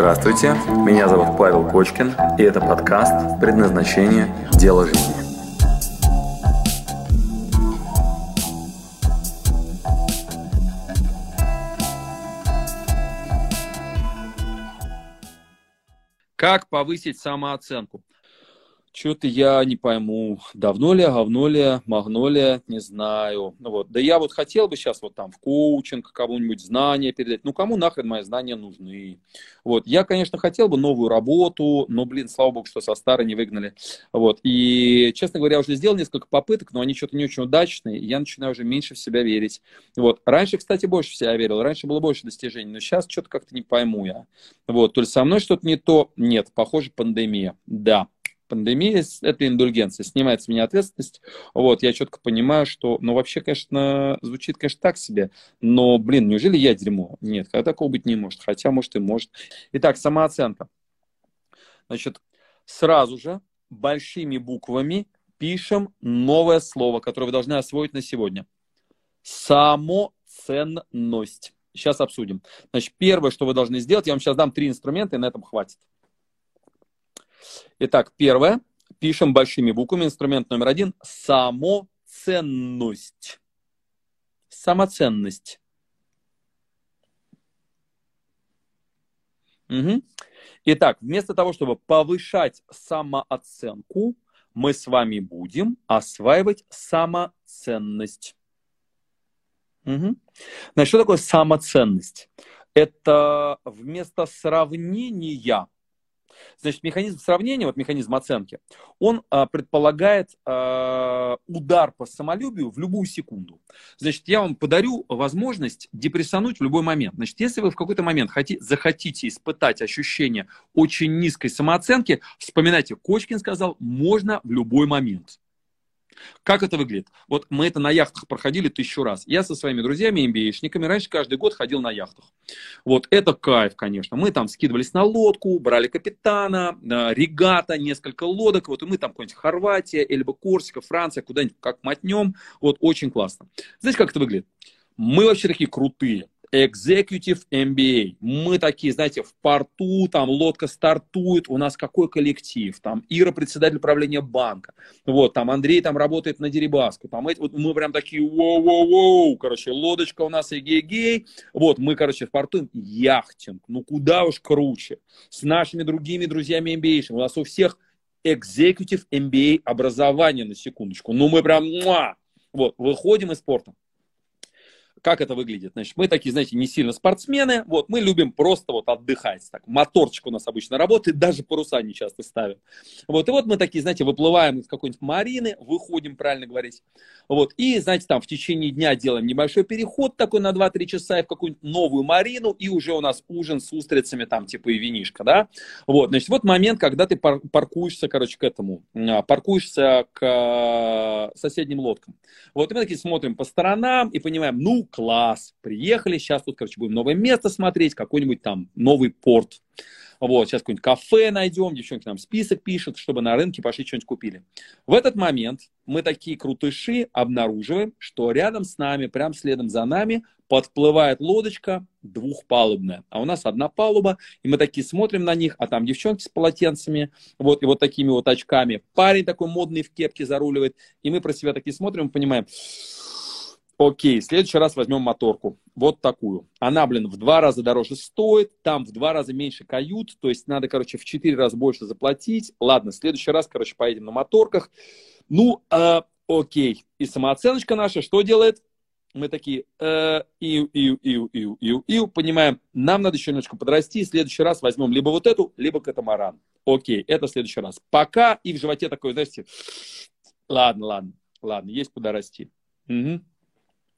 Здравствуйте, меня зовут Павел Кочкин, и это подкаст «Предназначение. Дело жизни». Как повысить самооценку? Что-то я не пойму, давно ли, говно ли, могно ли, не знаю. Ну вот. Да я вот хотел бы сейчас вот там в коучинг кому-нибудь знания передать. Ну, кому нахрен мои знания нужны? Вот. Я, конечно, хотел бы новую работу, но, блин, слава богу, что со старой не выгнали. Вот. И, честно говоря, я уже сделал несколько попыток, но они что-то не очень удачные, и я начинаю уже меньше в себя верить. Вот. Раньше, кстати, больше в себя верил, раньше было больше достижений, но сейчас что-то как-то не пойму я. Вот. То есть со мной что-то не то? Нет, похоже, пандемия. Да пандемия, это индульгенция, снимает с меня ответственность. Вот, я четко понимаю, что, ну, вообще, конечно, звучит, конечно, так себе, но, блин, неужели я дерьмо? Нет, такого быть не может, хотя, может, и может. Итак, самооценка. Значит, сразу же большими буквами пишем новое слово, которое вы должны освоить на сегодня. Самоценность. Сейчас обсудим. Значит, первое, что вы должны сделать, я вам сейчас дам три инструмента, и на этом хватит. Итак, первое. Пишем большими буквами. Инструмент номер один. Самоценность. Самоценность. Угу. Итак, вместо того, чтобы повышать самооценку, мы с вами будем осваивать самоценность. Угу. Значит, что такое самоценность? Это вместо сравнения Значит, механизм сравнения, вот механизм оценки, он а, предполагает а, удар по самолюбию в любую секунду. Значит, я вам подарю возможность депрессануть в любой момент. Значит, если вы в какой-то момент хотите, захотите испытать ощущение очень низкой самооценки, вспоминайте, Кочкин сказал, можно в любой момент. Как это выглядит? Вот мы это на яхтах проходили тысячу раз. Я со своими друзьями, MBA-шниками, раньше каждый год ходил на яхтах. Вот это кайф, конечно. Мы там скидывались на лодку, брали капитана, регата, несколько лодок. Вот и мы там какой-нибудь Хорватия, Эльба, Корсика, Франция, куда-нибудь как мотнем. Вот очень классно. Знаете, как это выглядит? Мы вообще такие крутые. Executive MBA. Мы такие, знаете, в порту, там лодка стартует, у нас какой коллектив, там Ира председатель правления банка, вот, там Андрей там работает на Дерибаску, там эти, вот мы прям такие, воу-воу-воу, короче, лодочка у нас эгей-гей, вот, мы, короче, в порту, яхтинг, ну куда уж круче, с нашими другими друзьями MBA, у нас у всех Executive MBA образование, на секундочку, ну мы прям, муа! вот, выходим из спорта, как это выглядит? Значит, мы такие, знаете, не сильно спортсмены, вот, мы любим просто вот отдыхать, так, моторчик у нас обычно работает, даже паруса не часто ставим. Вот, и вот мы такие, знаете, выплываем из какой-нибудь марины, выходим, правильно говорить, вот, и, знаете, там в течение дня делаем небольшой переход такой на 2-3 часа и в какую-нибудь новую марину, и уже у нас ужин с устрицами, там, типа и винишка, да, вот, значит, вот момент, когда ты паркуешься, короче, к этому, а, паркуешься к а, соседним лодкам. Вот, и мы такие смотрим по сторонам и понимаем, ну, класс, приехали, сейчас тут, короче, будем новое место смотреть, какой-нибудь там новый порт. Вот, сейчас какое-нибудь кафе найдем, девчонки нам список пишут, чтобы на рынке пошли что-нибудь купили. В этот момент мы такие крутыши обнаруживаем, что рядом с нами, прям следом за нами, подплывает лодочка двухпалубная, а у нас одна палуба, и мы такие смотрим на них, а там девчонки с полотенцами, вот, и вот такими вот очками. Парень такой модный в кепке заруливает, и мы про себя такие смотрим понимаем, Окей, в следующий раз возьмем моторку. Вот такую. Она, блин, в два раза дороже стоит, там в два раза меньше кают, то есть надо, короче, в четыре раза больше заплатить. Ладно, в следующий раз, короче, поедем на моторках. Ну, э, окей. И самооценочка наша что делает? Мы такие, э, иу, иу, иу, иу, иу, иу, понимаем, нам надо еще немножко подрасти, в следующий раз возьмем либо вот эту, либо катамаран. Окей, это в следующий раз. Пока и в животе такое, знаете, ладно, ладно, ладно, есть куда расти. Угу.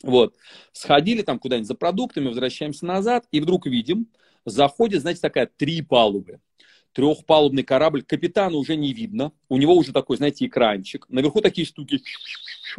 Вот. Сходили там куда-нибудь за продуктами, возвращаемся назад, и вдруг видим, заходит, знаете, такая три палубы. Трехпалубный корабль, капитана уже не видно, у него уже такой, знаете, экранчик, наверху такие штуки,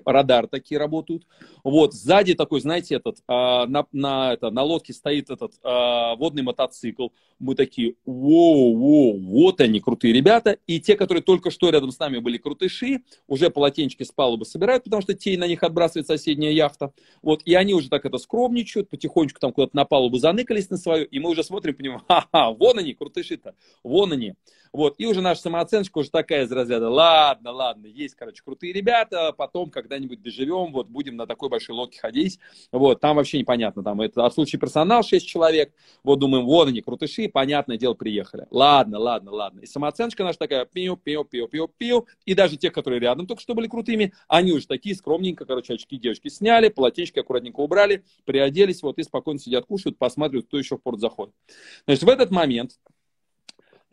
радар такие работают. Вот, сзади такой, знаете, этот, а, на, на, это, на лодке стоит этот а, водный мотоцикл. Мы такие, воу, воу, вот они, крутые ребята. И те, которые только что рядом с нами были крутыши, уже полотенчики с палубы собирают, потому что тень на них отбрасывает соседняя яхта. Вот, и они уже так это скромничают, потихонечку там куда-то на палубу заныкались на свою, и мы уже смотрим, понимаем, ха-ха, вон они, крутыши-то, вон они. Вот, и уже наша самооценка уже такая из разряда, ладно, ладно, есть, короче, крутые ребята, потом когда-нибудь доживем, вот, будем на такой большой лодке ходить, вот, там вообще непонятно, там, это от случая персонал 6 человек, вот, думаем, вот они, крутыши, понятное дело, приехали. Ладно, ладно, ладно. И самооценка наша такая, пиу, пиу, пиу, пиу, пиу, и даже те, которые рядом только что были крутыми, они уже такие скромненько, короче, очки девочки сняли, полотенчики аккуратненько убрали, приоделись, вот, и спокойно сидят, кушают, посматривают, кто еще в порт заходит. Значит, в этот момент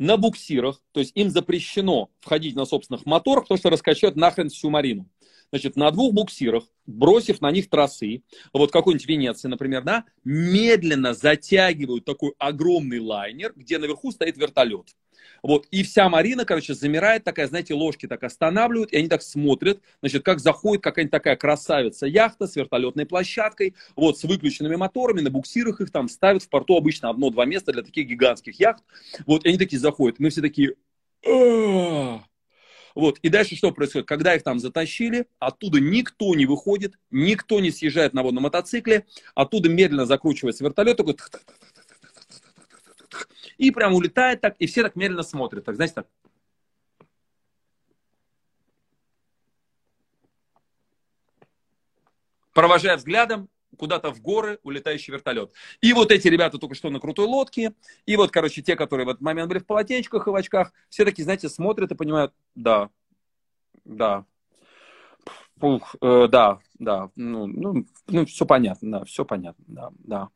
на буксирах, то есть им запрещено входить на собственных моторах, потому что раскачают нахрен всю марину. Значит, на двух буксирах, бросив на них тросы, вот какой-нибудь Венеции, например, да, медленно затягивают такой огромный лайнер, где наверху стоит вертолет. Вот, и вся Марина, короче, замирает, такая, знаете, ложки так останавливают, и они так смотрят, значит, как заходит какая-нибудь такая красавица яхта с вертолетной площадкой, вот, с выключенными моторами, на буксирах их там ставят в порту обычно одно-два места для таких гигантских яхт, вот, и они такие заходят, мы все такие, вот, и дальше что происходит? Когда их там затащили, оттуда никто не выходит, никто не съезжает на водном мотоцикле, оттуда медленно закручивается вертолет, такой и прям улетает так, и все так медленно смотрят. Так, знаете, так. Провожая взглядом куда-то в горы улетающий вертолет. И вот эти ребята только что на крутой лодке, и вот, короче, те, которые в этот момент были в полотенчиках и в очках, все такие, знаете, смотрят и понимают, да, да, Ух, э, да, да, ну, ну, ну, все понятно, да, все понятно, да, да.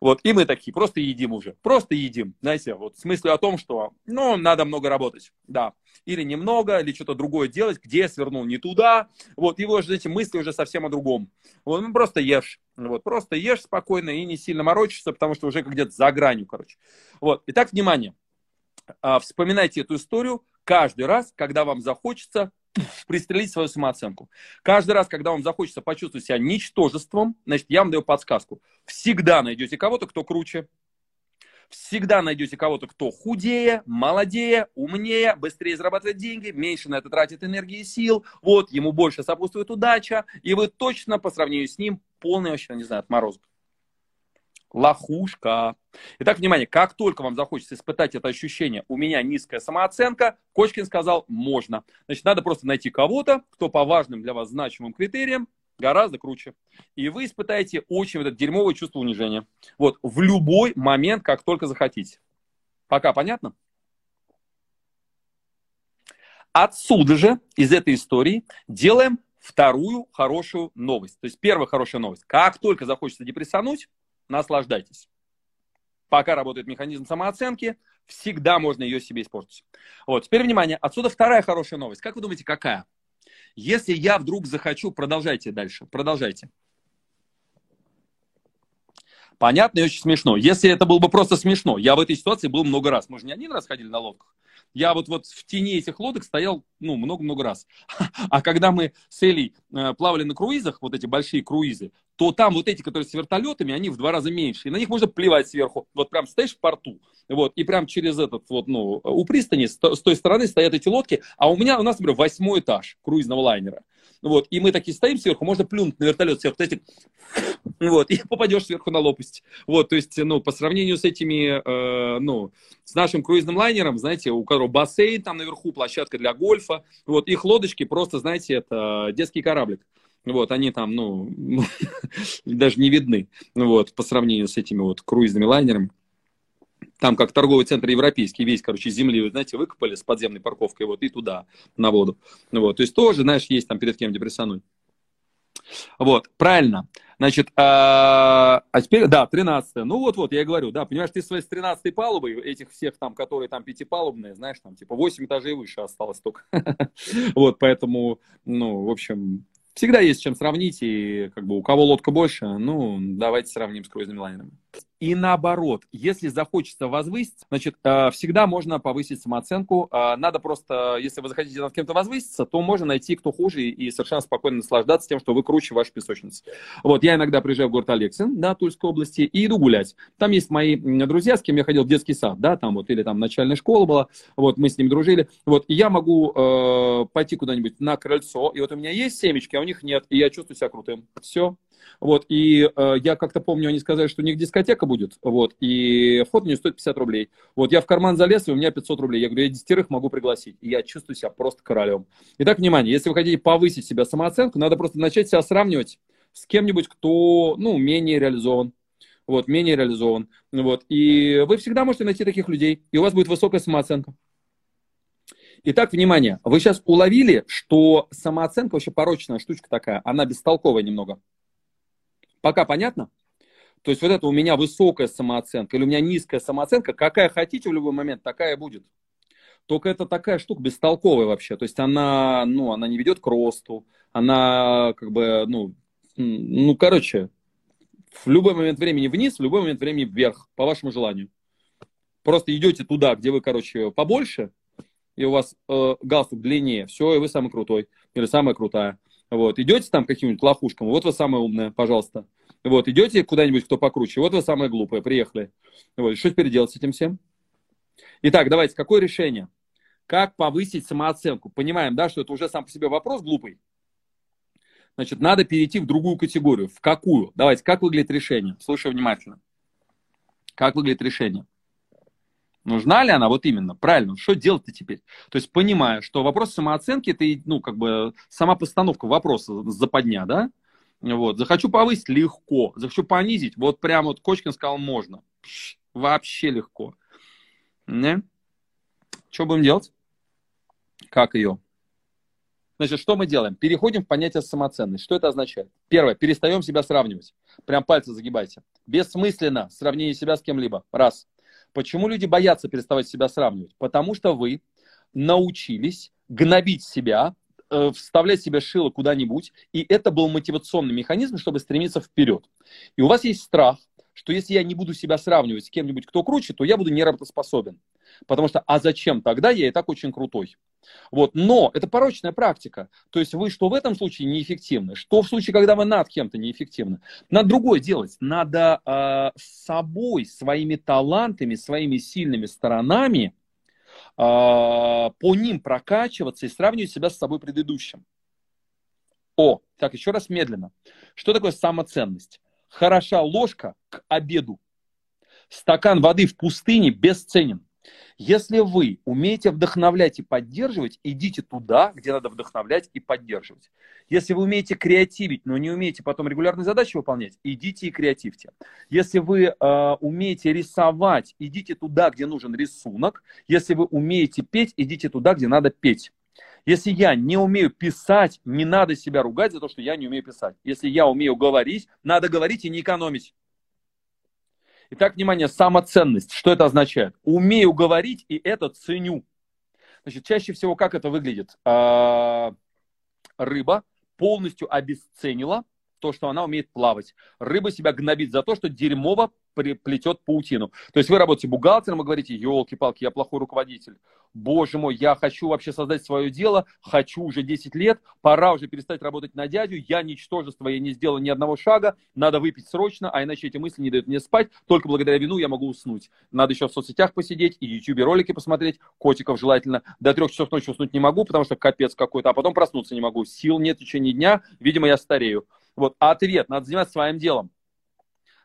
Вот, и мы такие, просто едим уже, просто едим, знаете, вот с мыслью о том, что, ну, надо много работать, да, или немного, или что-то другое делать, где я свернул не туда, вот, его же эти мысли уже совсем о другом. Вот, ну, просто ешь, вот, просто ешь спокойно и не сильно морочишься, потому что уже где-то за гранью, короче. Вот, итак, внимание, а, вспоминайте эту историю каждый раз, когда вам захочется пристрелить свою самооценку. Каждый раз, когда вам захочется почувствовать себя ничтожеством, значит, я вам даю подсказку. Всегда найдете кого-то, кто круче. Всегда найдете кого-то, кто худее, молодее, умнее, быстрее зарабатывает деньги, меньше на это тратит энергии и сил. Вот, ему больше сопутствует удача, и вы точно по сравнению с ним полный вообще, не знаю, отморозок лохушка. Итак, внимание, как только вам захочется испытать это ощущение, у меня низкая самооценка, Кочкин сказал, можно. Значит, надо просто найти кого-то, кто по важным для вас значимым критериям гораздо круче. И вы испытаете очень вот это дерьмовое чувство унижения. Вот, в любой момент, как только захотите. Пока понятно? Отсюда же, из этой истории, делаем вторую хорошую новость. То есть первая хорошая новость. Как только захочется депрессануть, наслаждайтесь. Пока работает механизм самооценки, всегда можно ее себе испортить. Вот, теперь внимание, отсюда вторая хорошая новость. Как вы думаете, какая? Если я вдруг захочу, продолжайте дальше, продолжайте. Понятно и очень смешно. Если это было бы просто смешно, я в этой ситуации был много раз. Мы же не один раз ходили на лодках. Я вот, вот в тени этих лодок стоял, ну, много-много раз. А когда мы с Элей э, плавали на круизах, вот эти большие круизы, то там вот эти, которые с вертолетами, они в два раза меньше. И на них можно плевать сверху. Вот прям стоишь в порту, вот, и прям через этот вот, ну, у пристани с той стороны стоят эти лодки, а у меня, у нас, например, восьмой этаж круизного лайнера. Вот, и мы такие стоим сверху, можно плюнуть на вертолет сверху, знаете, вот, и попадешь сверху на лопасть. Вот, то есть, ну, по сравнению с этими, э, ну, с нашим круизным лайнером, знаете, у которого бассейн там наверху, площадка для гольфа, вот, их лодочки просто, знаете, это детский кораблик. Вот, они там, ну, даже не видны, вот, по сравнению с этими вот круизными лайнерами. Там как торговый центр европейский, весь, короче, земли, вы знаете, выкопали с подземной парковкой, вот, и туда, на воду. Вот, то есть тоже, знаешь, есть там перед кем депрессануть. Вот, правильно. Значит, а, а теперь, да, 13 Ну вот-вот, я и говорю, да, понимаешь, ты своей с 13 палубой, этих всех там, которые там пятипалубные, знаешь, там типа 8 этажей выше осталось только. Вот, поэтому, ну, в общем, всегда есть чем сравнить, и как бы у кого лодка больше, ну, давайте сравним с круизными лайнерами. И наоборот, если захочется возвысить, значит, э, всегда можно повысить самооценку. Э, надо просто, если вы захотите над кем-то возвыситься, то можно найти, кто хуже, и совершенно спокойно наслаждаться тем, что вы круче вашей песочницы. Вот, я иногда приезжаю в город Алексин, да, Тульской области, и иду гулять. Там есть мои друзья, с кем я ходил в детский сад, да, там вот, или там начальная школа была, вот, мы с ними дружили. Вот, и я могу э, пойти куда-нибудь на крыльцо, и вот у меня есть семечки, а у них нет, и я чувствую себя крутым. Все, вот, и э, я как-то помню, они сказали, что у них дискотека будет, вот, и вход мне стоит 50 рублей. Вот, я в карман залез, и у меня 500 рублей. Я говорю, я десятерых могу пригласить. И я чувствую себя просто королем. Итак, внимание, если вы хотите повысить себя самооценку, надо просто начать себя сравнивать с кем-нибудь, кто, ну, менее реализован. Вот, менее реализован. Вот, и вы всегда можете найти таких людей, и у вас будет высокая самооценка. Итак, внимание, вы сейчас уловили, что самооценка вообще порочная штучка такая, она бестолковая немного. Пока понятно? То есть вот это у меня высокая самооценка или у меня низкая самооценка, какая хотите в любой момент, такая будет. Только это такая штука бестолковая вообще. То есть она, ну, она не ведет к росту, она как бы, ну, ну, короче, в любой момент времени вниз, в любой момент времени вверх, по вашему желанию. Просто идете туда, где вы, короче, побольше, и у вас э, галстук длиннее, все, и вы самый крутой, или самая крутая. Вот, идете там каким-нибудь лохушкам, вот вы самая умная, пожалуйста. Вот, идете куда-нибудь, кто покруче, вот вы самая глупая, приехали. Вот, что теперь делать с этим всем? Итак, давайте, какое решение? Как повысить самооценку? Понимаем, да, что это уже сам по себе вопрос глупый. Значит, надо перейти в другую категорию. В какую? Давайте, как выглядит решение? Слушай внимательно. Как выглядит решение? Нужна ли она вот именно? Правильно, что делать-то теперь? То есть, понимая, что вопрос самооценки, это, ну, как бы, сама постановка вопроса западня, да? Вот. Захочу повысить – легко. Захочу понизить – вот прямо вот Кочкин сказал – можно. Пш, вообще легко. Не? Что будем делать? Как ее? Значит, что мы делаем? Переходим в понятие самоценность. Что это означает? Первое, перестаем себя сравнивать. Прям пальцы загибайте. Бессмысленно сравнение себя с кем-либо. Раз. Почему люди боятся переставать себя сравнивать? Потому что вы научились гнобить себя, э, вставлять себе шило куда-нибудь, и это был мотивационный механизм, чтобы стремиться вперед. И у вас есть страх, что если я не буду себя сравнивать с кем-нибудь, кто круче, то я буду неработоспособен. Потому что, а зачем тогда, я и так очень крутой. Вот. Но это порочная практика. То есть вы что в этом случае неэффективны, что в случае, когда вы над кем-то неэффективны. Надо другое делать. Надо э, собой, своими талантами, своими сильными сторонами э, по ним прокачиваться и сравнивать себя с собой предыдущим. О, так, еще раз медленно. Что такое самоценность? Хороша ложка к обеду. Стакан воды в пустыне бесценен. Если вы умеете вдохновлять и поддерживать, идите туда, где надо вдохновлять и поддерживать. Если вы умеете креативить, но не умеете потом регулярные задачи выполнять, идите и креативьте. Если вы э, умеете рисовать, идите туда, где нужен рисунок. Если вы умеете петь, идите туда, где надо петь. Если я не умею писать, не надо себя ругать за то, что я не умею писать. Если я умею говорить, надо говорить и не экономить. Итак, внимание, самоценность. Что это означает? Умею говорить и это ценю. Значит, чаще всего как это выглядит? А, рыба полностью обесценила то, что она умеет плавать. Рыба себя гнобит за то, что дерьмово плетет паутину. То есть вы работаете бухгалтером и говорите, елки-палки, я плохой руководитель. Боже мой, я хочу вообще создать свое дело, хочу уже 10 лет, пора уже перестать работать на дядю, я ничтожество, я не сделал ни одного шага, надо выпить срочно, а иначе эти мысли не дают мне спать, только благодаря вину я могу уснуть. Надо еще в соцсетях посидеть и YouTube ролики посмотреть, котиков желательно. До трех часов ночи уснуть не могу, потому что капец какой-то, а потом проснуться не могу. Сил нет в течение дня, видимо, я старею. Вот, а ответ, надо заниматься своим делом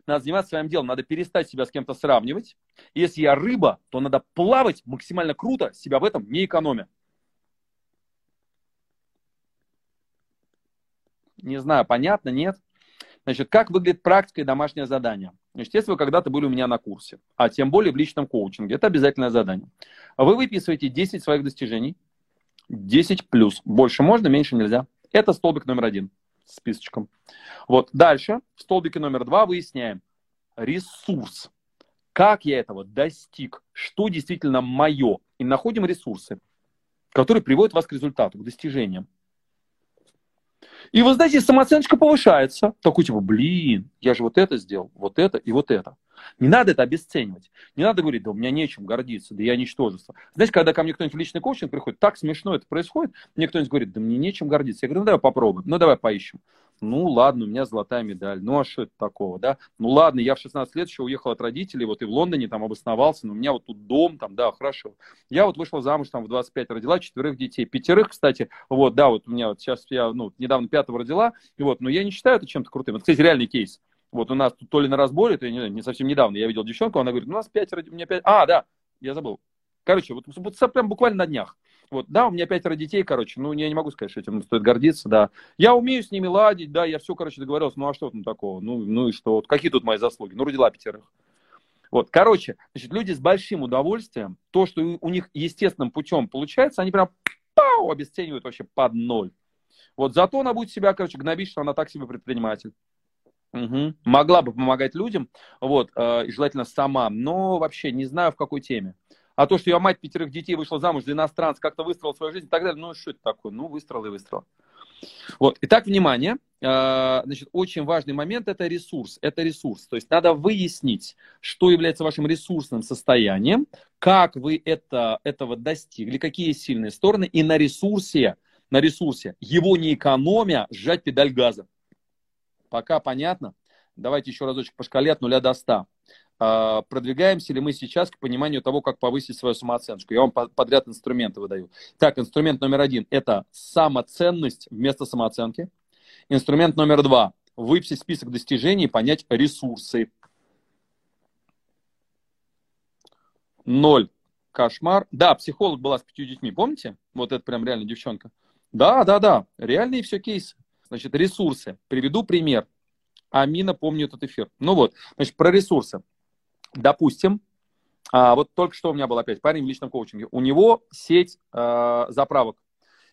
надо заниматься своим делом, надо перестать себя с кем-то сравнивать. Если я рыба, то надо плавать максимально круто, себя в этом не экономя. Не знаю, понятно, нет? Значит, как выглядит практика и домашнее задание? Значит, если вы когда-то были у меня на курсе, а тем более в личном коучинге, это обязательное задание. Вы выписываете 10 своих достижений, 10 плюс. Больше можно, меньше нельзя. Это столбик номер один списочком. Вот. Дальше, в столбике номер два выясняем ресурс. Как я этого достиг? Что действительно мое? И находим ресурсы, которые приводят вас к результату, к достижениям. И вы знаете, самооценочка повышается. Такой типа, блин, я же вот это сделал, вот это и вот это. Не надо это обесценивать. Не надо говорить, да у меня нечем гордиться, да я ничтожество. Знаете, когда ко мне кто-нибудь в личный коучинг приходит, так смешно это происходит, мне кто-нибудь говорит, да мне нечем гордиться. Я говорю, ну давай попробуем, ну давай поищем. Ну ладно, у меня золотая медаль, ну а что это такого, да? Ну ладно, я в 16 лет еще уехал от родителей, вот и в Лондоне там обосновался, но у меня вот тут дом, там, да, хорошо. Я вот вышла замуж там в 25, родила четверых детей, пятерых, кстати, вот, да, вот у меня вот сейчас я, ну, недавно пятого родила, и вот, но я не считаю это чем-то крутым. Это, кстати, реальный кейс. Вот у нас тут то ли на разборе, то не, не совсем недавно я видел девчонку, она говорит, у нас пять, у меня пять, а, да, я забыл. Короче, вот, вот прям буквально на днях. Вот, да, у меня пятеро детей, короче, ну, я не могу сказать, что этим стоит гордиться, да. Я умею с ними ладить, да, я все, короче, договорился, ну, а что там такого? Ну, ну и что? Вот, какие тут мои заслуги? Ну, родила пятерых. Вот, короче, значит, люди с большим удовольствием, то, что у них естественным путем получается, они прям пау, обесценивают вообще под ноль. Вот зато она будет себя, короче, гнобить, что она так себе предприниматель. Угу. Могла бы помогать людям, вот, э, и желательно сама, но вообще не знаю в какой теме. А то, что я мать пятерых детей вышла замуж за иностранца, как-то выстроила свою жизнь и так далее, ну что это такое? Ну, выстроила и выстроила. Вот. Итак, внимание. Э, значит, очень важный момент – это ресурс. Это ресурс. То есть надо выяснить, что является вашим ресурсным состоянием, как вы это, этого достигли, какие сильные стороны, и на ресурсе, на ресурсе, его не экономя, сжать педаль газа. Пока понятно? Давайте еще разочек по шкале от 0 до 100. А, продвигаемся ли мы сейчас к пониманию того, как повысить свою самооценку? Я вам подряд инструменты выдаю. Так, инструмент номер один – это самоценность вместо самооценки. Инструмент номер два – выписать список достижений и понять ресурсы. Ноль. Кошмар. Да, психолог была с пятью детьми, помните? Вот это прям реально девчонка. Да, да, да, реальные все кейсы. Значит, ресурсы. Приведу пример. Амина помню этот эфир. Ну вот, значит, про ресурсы. Допустим, а, вот только что у меня был опять парень в личном коучинге. У него сеть а, заправок.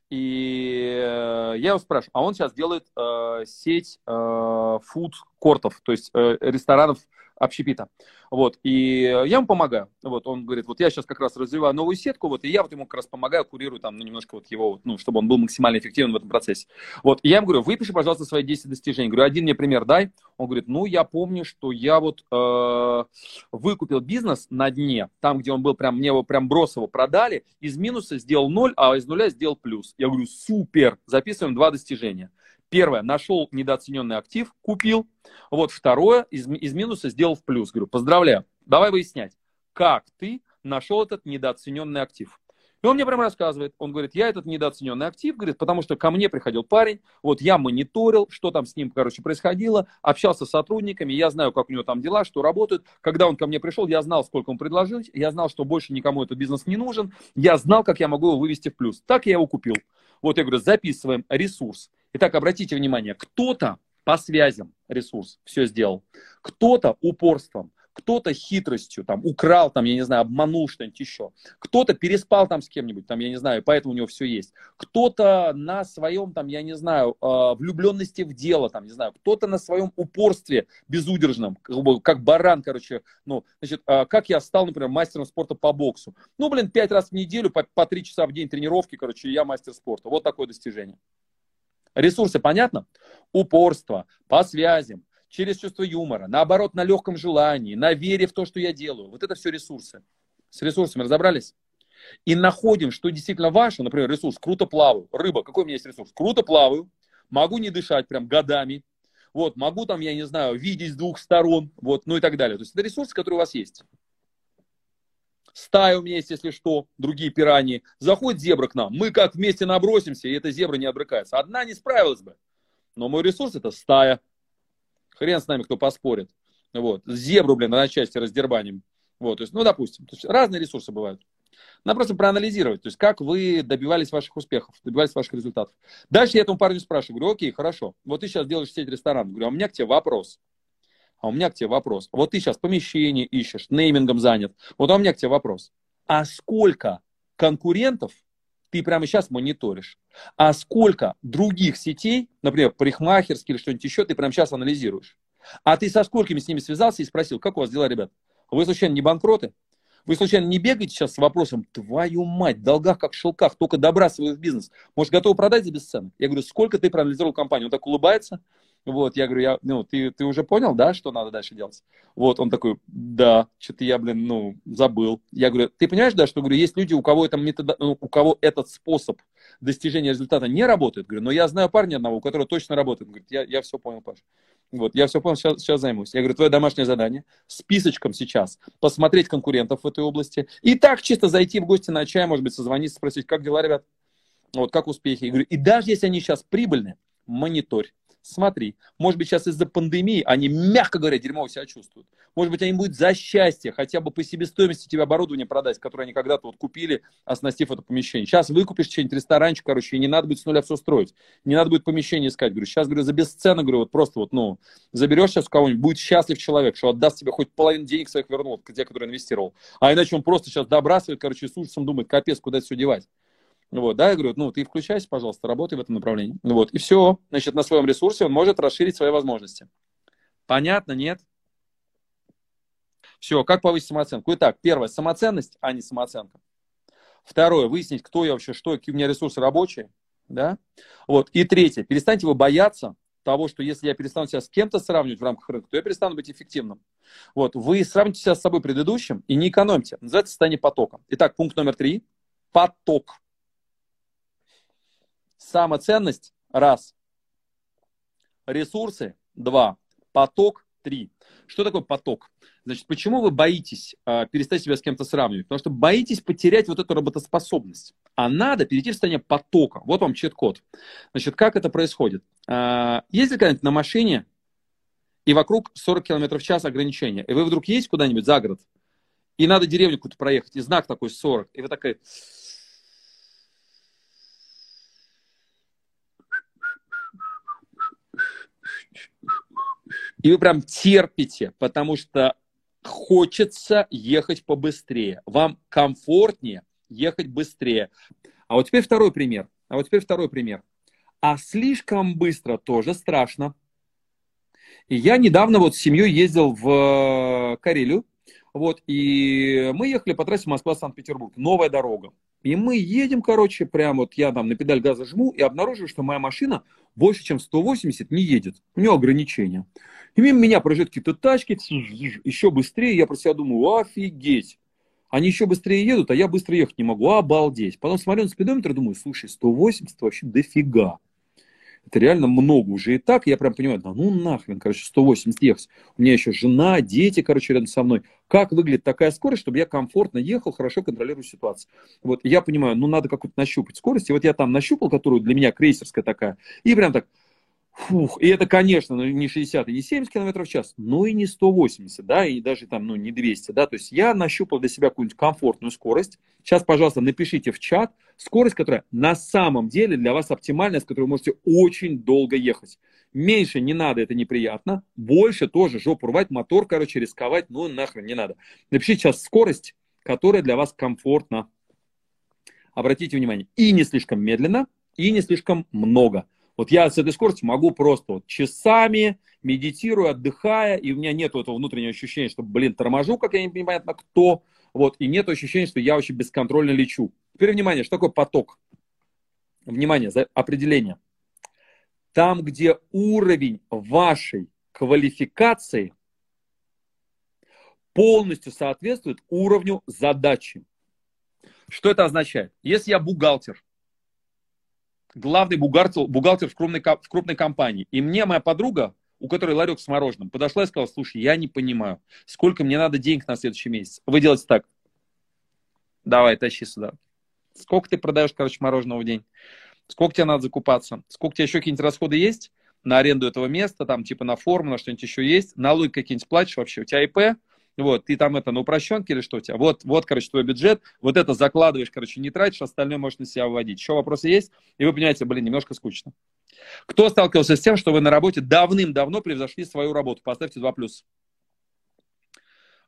И э, я его спрашиваю, а он сейчас делает э, сеть э, фуд-кортов, то есть э, ресторанов общепита. Вот, и я ему помогаю. Вот, он говорит, вот я сейчас как раз развиваю новую сетку, вот, и я вот ему как раз помогаю, курирую там, ну, немножко вот его, ну, чтобы он был максимально эффективен в этом процессе. Вот, и я ему говорю, выпиши, пожалуйста, свои 10 достижений. Говорю, один мне пример дай. Он говорит, ну, я помню, что я вот э, выкупил бизнес на дне, там, где он был, прям, мне его прям брос его продали, из минуса сделал ноль, а из нуля сделал плюс. Я говорю, супер, записываем два достижения. Первое, нашел недооцененный актив, купил. Вот второе, из, из минуса сделал в плюс. Говорю, поздравляю. Давай выяснять, как ты нашел этот недооцененный актив. И он мне прямо рассказывает, он говорит, я этот недооцененный актив, говорит, потому что ко мне приходил парень, вот я мониторил, что там с ним, короче, происходило, общался с сотрудниками, я знаю, как у него там дела, что работают. Когда он ко мне пришел, я знал, сколько он предложил, я знал, что больше никому этот бизнес не нужен, я знал, как я могу его вывести в плюс. Так я его купил. Вот я говорю, записываем ресурс. Итак, обратите внимание, кто-то по связям ресурс все сделал, кто-то упорством, кто-то хитростью, там, украл, там, я не знаю, обманул что-нибудь еще, кто-то переспал там с кем-нибудь, там, я не знаю, поэтому у него все есть, кто-то на своем, там, я не знаю, а, влюбленности в дело, там, не знаю, кто-то на своем упорстве безудержном, как баран, короче, ну, значит, а, как я стал, например, мастером спорта по боксу, ну, блин, пять раз в неделю, по, по три часа в день тренировки, короче, я мастер спорта, вот такое достижение. Ресурсы, понятно? Упорство, по связям, через чувство юмора, наоборот, на легком желании, на вере в то, что я делаю. Вот это все ресурсы. С ресурсами разобрались? И находим, что действительно ваше, например, ресурс, круто плаваю. Рыба, какой у меня есть ресурс? Круто плаваю, могу не дышать прям годами, вот, могу там, я не знаю, видеть с двух сторон, вот, ну и так далее. То есть это ресурсы, которые у вас есть. Стая у меня есть, если что, другие пираньи. Заходит зебра к нам, мы как вместе набросимся, и эта зебра не отбрыкается. Одна не справилась бы. Но мой ресурс это стая. Хрен с нами, кто поспорит. Вот. Зебру, блин, на части раздербаним. Вот, то есть, ну, допустим, то есть разные ресурсы бывают. Надо просто проанализировать, то есть как вы добивались ваших успехов, добивались ваших результатов. Дальше я этому парню спрашиваю, говорю, окей, хорошо, вот ты сейчас делаешь сеть ресторанов. Говорю, а у меня к тебе вопрос. А у меня к тебе вопрос. Вот ты сейчас помещение ищешь, неймингом занят. Вот у меня к тебе вопрос. А сколько конкурентов ты прямо сейчас мониторишь? А сколько других сетей, например, парикмахерские или что-нибудь еще, ты прямо сейчас анализируешь? А ты со сколькими с ними связался и спросил, как у вас дела, ребят? Вы случайно не банкроты? Вы случайно не бегаете сейчас с вопросом, твою мать, в долгах как в шелках, только добрасываю в бизнес. Может, готовы продать за бесценок? Я говорю, сколько ты проанализировал компанию? Он так улыбается. Вот, я говорю, я, ну, ты, ты уже понял, да, что надо дальше делать? Вот, он такой, да, что-то я, блин, ну, забыл. Я говорю, ты понимаешь, да, что, говорю, есть люди, у кого, это метод, ну, у кого этот способ достижения результата не работает? Говорю, но я знаю парня одного, у которого точно работает. Он говорит, я, я все понял, Паш. Вот, я все понял, сейчас, сейчас займусь. Я говорю, твое домашнее задание, списочком сейчас, посмотреть конкурентов в этой области, и так чисто зайти в гости на чай, может быть, созвониться, спросить, как дела, ребят? Вот, как успехи? Я говорю, и даже если они сейчас прибыльны, мониторь смотри, может быть, сейчас из-за пандемии они, мягко говоря, дерьмово себя чувствуют. Может быть, они будут за счастье хотя бы по себестоимости тебе оборудование продать, которое они когда-то вот купили, оснастив это помещение. Сейчас выкупишь что-нибудь, ресторанчик, короче, и не надо будет с нуля все строить. Не надо будет помещение искать. Говорю, сейчас, говорю, за бесценно, говорю, вот просто вот, ну, заберешь сейчас у кого-нибудь, будет счастлив человек, что отдаст тебе хоть половину денег своих вернул, те, которые инвестировал. А иначе он просто сейчас добрасывает, короче, с ужасом думает, капец, куда это все девать. Вот, да, я говорю, ну, ты включайся, пожалуйста, работай в этом направлении. Вот, и все. Значит, на своем ресурсе он может расширить свои возможности. Понятно, нет? Все, как повысить самооценку? Итак, первое, самоценность, а не самооценка. Второе, выяснить, кто я вообще, что, какие у меня ресурсы рабочие. Да? Вот. И третье, перестаньте вы бояться того, что если я перестану себя с кем-то сравнивать в рамках рынка, то я перестану быть эффективным. Вот. Вы сравните себя с собой предыдущим и не экономьте. Называется состояние потока. Итак, пункт номер три. Поток. Самоценность – раз. Ресурсы – два. Поток – три. Что такое поток? Значит, почему вы боитесь э, перестать себя с кем-то сравнивать? Потому что боитесь потерять вот эту работоспособность. А надо перейти в состояние потока. Вот вам чит-код. Значит, как это происходит? Э, ездили когда-нибудь на машине, и вокруг 40 км в час ограничения, и вы вдруг едете куда-нибудь за город, и надо деревню какую-то проехать, и знак такой 40, и вы такая И вы прям терпите, потому что хочется ехать побыстрее. Вам комфортнее ехать быстрее. А вот теперь второй пример. А вот теперь второй пример. А слишком быстро тоже страшно. И я недавно вот с семьей ездил в Карелию. Вот, и мы ехали по трассе Москва-Санкт-Петербург. Новая дорога. И мы едем, короче, прям вот я там на педаль газа жму и обнаруживаю, что моя машина больше, чем 180 не едет. У нее ограничения. И мимо меня проезжают какие-то тачки, еще быстрее. Я про себя думаю, офигеть. Они еще быстрее едут, а я быстро ехать не могу. Обалдеть. Потом смотрю на спидометр и думаю, слушай, 180 вообще дофига. Это реально много уже и так. Я прям понимаю, да ну нахрен, короче, 180 ехать. У меня еще жена, дети, короче, рядом со мной. Как выглядит такая скорость, чтобы я комфортно ехал, хорошо контролирую ситуацию. Вот я понимаю, ну надо какую-то нащупать скорость. И вот я там нащупал, которую для меня крейсерская такая. И прям так Фух, и это, конечно, ну, не 60 и не 70 км в час, но и не 180, да, и даже там, ну, не 200, да, то есть я нащупал для себя какую-нибудь комфортную скорость. Сейчас, пожалуйста, напишите в чат скорость, которая на самом деле для вас оптимальная, с которой вы можете очень долго ехать. Меньше не надо, это неприятно. Больше тоже жопу рвать, мотор, короче, рисковать, ну, нахрен не надо. Напишите сейчас скорость, которая для вас комфортна. Обратите внимание, и не слишком медленно, и не слишком много – вот я с этой скоростью могу просто вот часами, медитирую, отдыхая, и у меня нет этого внутреннего ощущения, что, блин, торможу, как я не непонятно кто, вот, и нет ощущения, что я вообще бесконтрольно лечу. Теперь внимание, что такое поток? Внимание, за определение. Там, где уровень вашей квалификации полностью соответствует уровню задачи. Что это означает? Если я бухгалтер, главный бухгалтер, бухгалтер в, крупной, в крупной компании. И мне моя подруга, у которой ларек с мороженым, подошла и сказала, слушай, я не понимаю, сколько мне надо денег на следующий месяц. Вы делаете так. Давай, тащи сюда. Сколько ты продаешь, короче, мороженого в день? Сколько тебе надо закупаться? Сколько у тебя еще какие-нибудь расходы есть на аренду этого места, там, типа на форму, на что-нибудь еще есть? Налоги какие-нибудь платишь вообще? У тебя ИП? Вот, ты там это на упрощенке или что у тебя? Вот, вот, короче, твой бюджет, вот это закладываешь, короче, не тратишь, остальное можешь на себя вводить. Еще вопросы есть? И вы понимаете, блин, немножко скучно. Кто сталкивался с тем, что вы на работе давным-давно превзошли свою работу? Поставьте два плюс.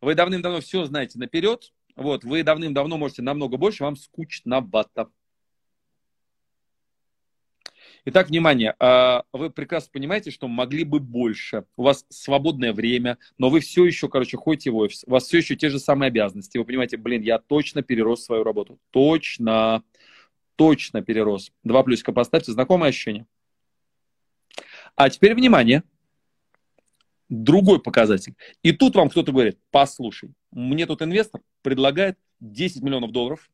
Вы давным-давно все знаете наперед, вот, вы давным-давно можете намного больше, вам скучновато. Итак, внимание, а, вы прекрасно понимаете, что могли бы больше. У вас свободное время, но вы все еще, короче, ходите в офис. У вас все еще те же самые обязанности. Вы понимаете, блин, я точно перерос свою работу. Точно, точно перерос. Два плюсика поставьте. Знакомое ощущение? А теперь внимание. Другой показатель. И тут вам кто-то говорит, послушай, мне тут инвестор предлагает 10 миллионов долларов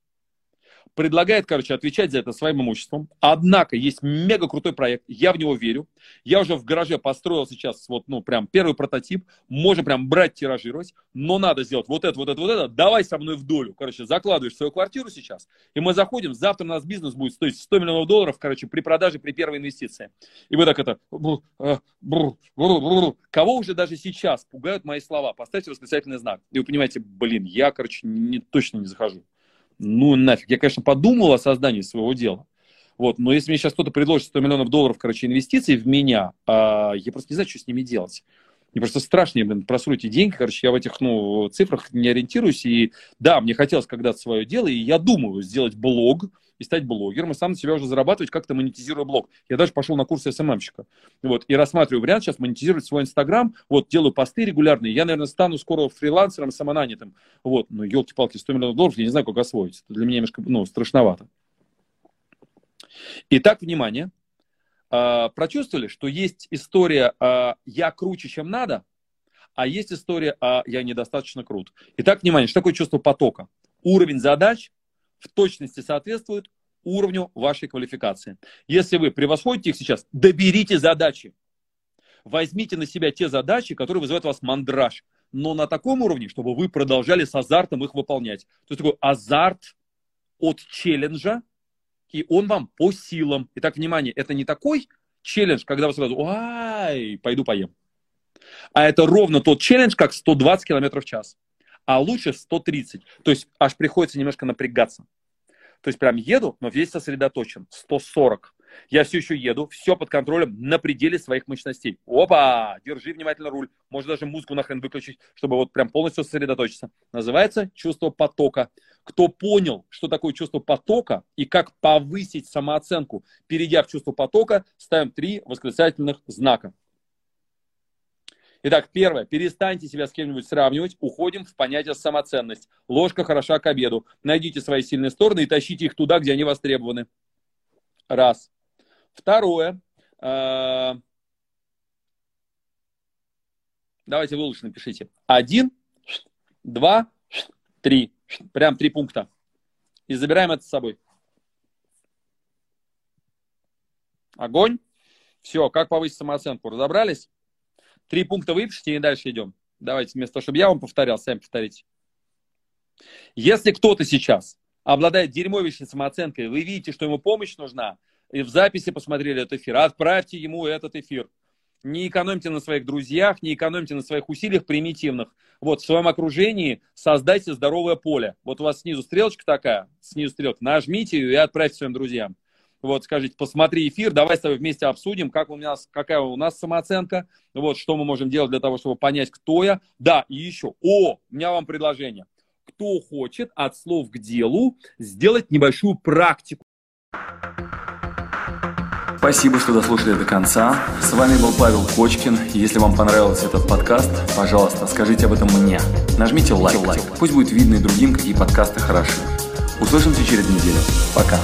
предлагает, короче, отвечать за это своим имуществом. Однако есть мега крутой проект, я в него верю. Я уже в гараже построил сейчас вот, ну, прям первый прототип. Можно прям брать, тиражировать, но надо сделать вот это, вот это, вот это. Давай со мной в долю. Короче, закладываешь свою квартиру сейчас, и мы заходим, завтра у нас бизнес будет стоить 100 миллионов долларов, короче, при продаже, при первой инвестиции. И вы так это... Э, Кого уже даже сейчас пугают мои слова? Поставьте восклицательный знак. И вы понимаете, блин, я, короче, не, точно не захожу ну нафиг. Я, конечно, подумал о создании своего дела. Вот, но если мне сейчас кто-то предложит 100 миллионов долларов, короче, инвестиций в меня, а, я просто не знаю, что с ними делать. Мне просто страшно, блин, просру эти деньги, короче, я в этих, ну, цифрах не ориентируюсь. И да, мне хотелось когда-то свое дело, и я думаю сделать блог, и стать блогером, и сам на себя уже зарабатывать, как-то монетизируя блог. Я даже пошел на курсы СММщика. Вот, и рассматриваю вариант сейчас монетизировать свой Инстаграм, вот, делаю посты регулярные, я, наверное, стану скоро фрилансером, самонанятым. Вот, ну, елки-палки, 100 миллионов долларов, я не знаю, как освоить. Это для меня немножко, ну, страшновато. Итак, внимание. А, прочувствовали, что есть история а, «я круче, чем надо», а есть история «а я недостаточно крут». Итак, внимание, что такое чувство потока? Уровень задач в точности соответствует уровню вашей квалификации. Если вы превосходите их сейчас, доберите задачи. Возьмите на себя те задачи, которые вызывают у вас мандраж, но на таком уровне, чтобы вы продолжали с азартом их выполнять. То есть такой азарт от челленджа, и он вам по силам. Итак, внимание, это не такой челлендж, когда вы сразу, ай, пойду поем. А это ровно тот челлендж, как 120 км в час а лучше 130. То есть аж приходится немножко напрягаться. То есть прям еду, но весь сосредоточен. 140. Я все еще еду, все под контролем, на пределе своих мощностей. Опа! Держи внимательно руль. Можно даже музыку нахрен выключить, чтобы вот прям полностью сосредоточиться. Называется чувство потока. Кто понял, что такое чувство потока и как повысить самооценку, перейдя в чувство потока, ставим три восклицательных знака. Итак, первое. Перестаньте себя с кем-нибудь сравнивать. Уходим в понятие самоценность. Ложка хороша к обеду. Найдите свои сильные стороны и тащите их туда, где они востребованы. Раз. Второе. А, давайте вы лучше напишите. Один, два, три. Прям три пункта. И забираем это с собой. Огонь. Все, как повысить самооценку? Разобрались? Три пункта выпишите и дальше идем. Давайте, вместо того, чтобы я вам повторял, сами повторите. Если кто-то сейчас обладает дерьмовищной самооценкой, вы видите, что ему помощь нужна, и в записи посмотрели этот эфир, отправьте ему этот эфир. Не экономьте на своих друзьях, не экономьте на своих усилиях примитивных. Вот в своем окружении создайте здоровое поле. Вот у вас снизу стрелочка такая, снизу стрелка, нажмите ее и отправьте своим друзьям вот скажите, посмотри эфир, давай с тобой вместе обсудим, как у нас, какая у нас самооценка, вот, что мы можем делать для того, чтобы понять, кто я. Да, и еще, о, у меня вам предложение. Кто хочет от слов к делу сделать небольшую практику. Спасибо, что дослушали до конца. С вами был Павел Кочкин. Если вам понравился этот подкаст, пожалуйста, скажите об этом мне. Нажмите лайк. лайк. Пусть будет видно и другим, какие подкасты хороши. Услышимся через неделю. Пока.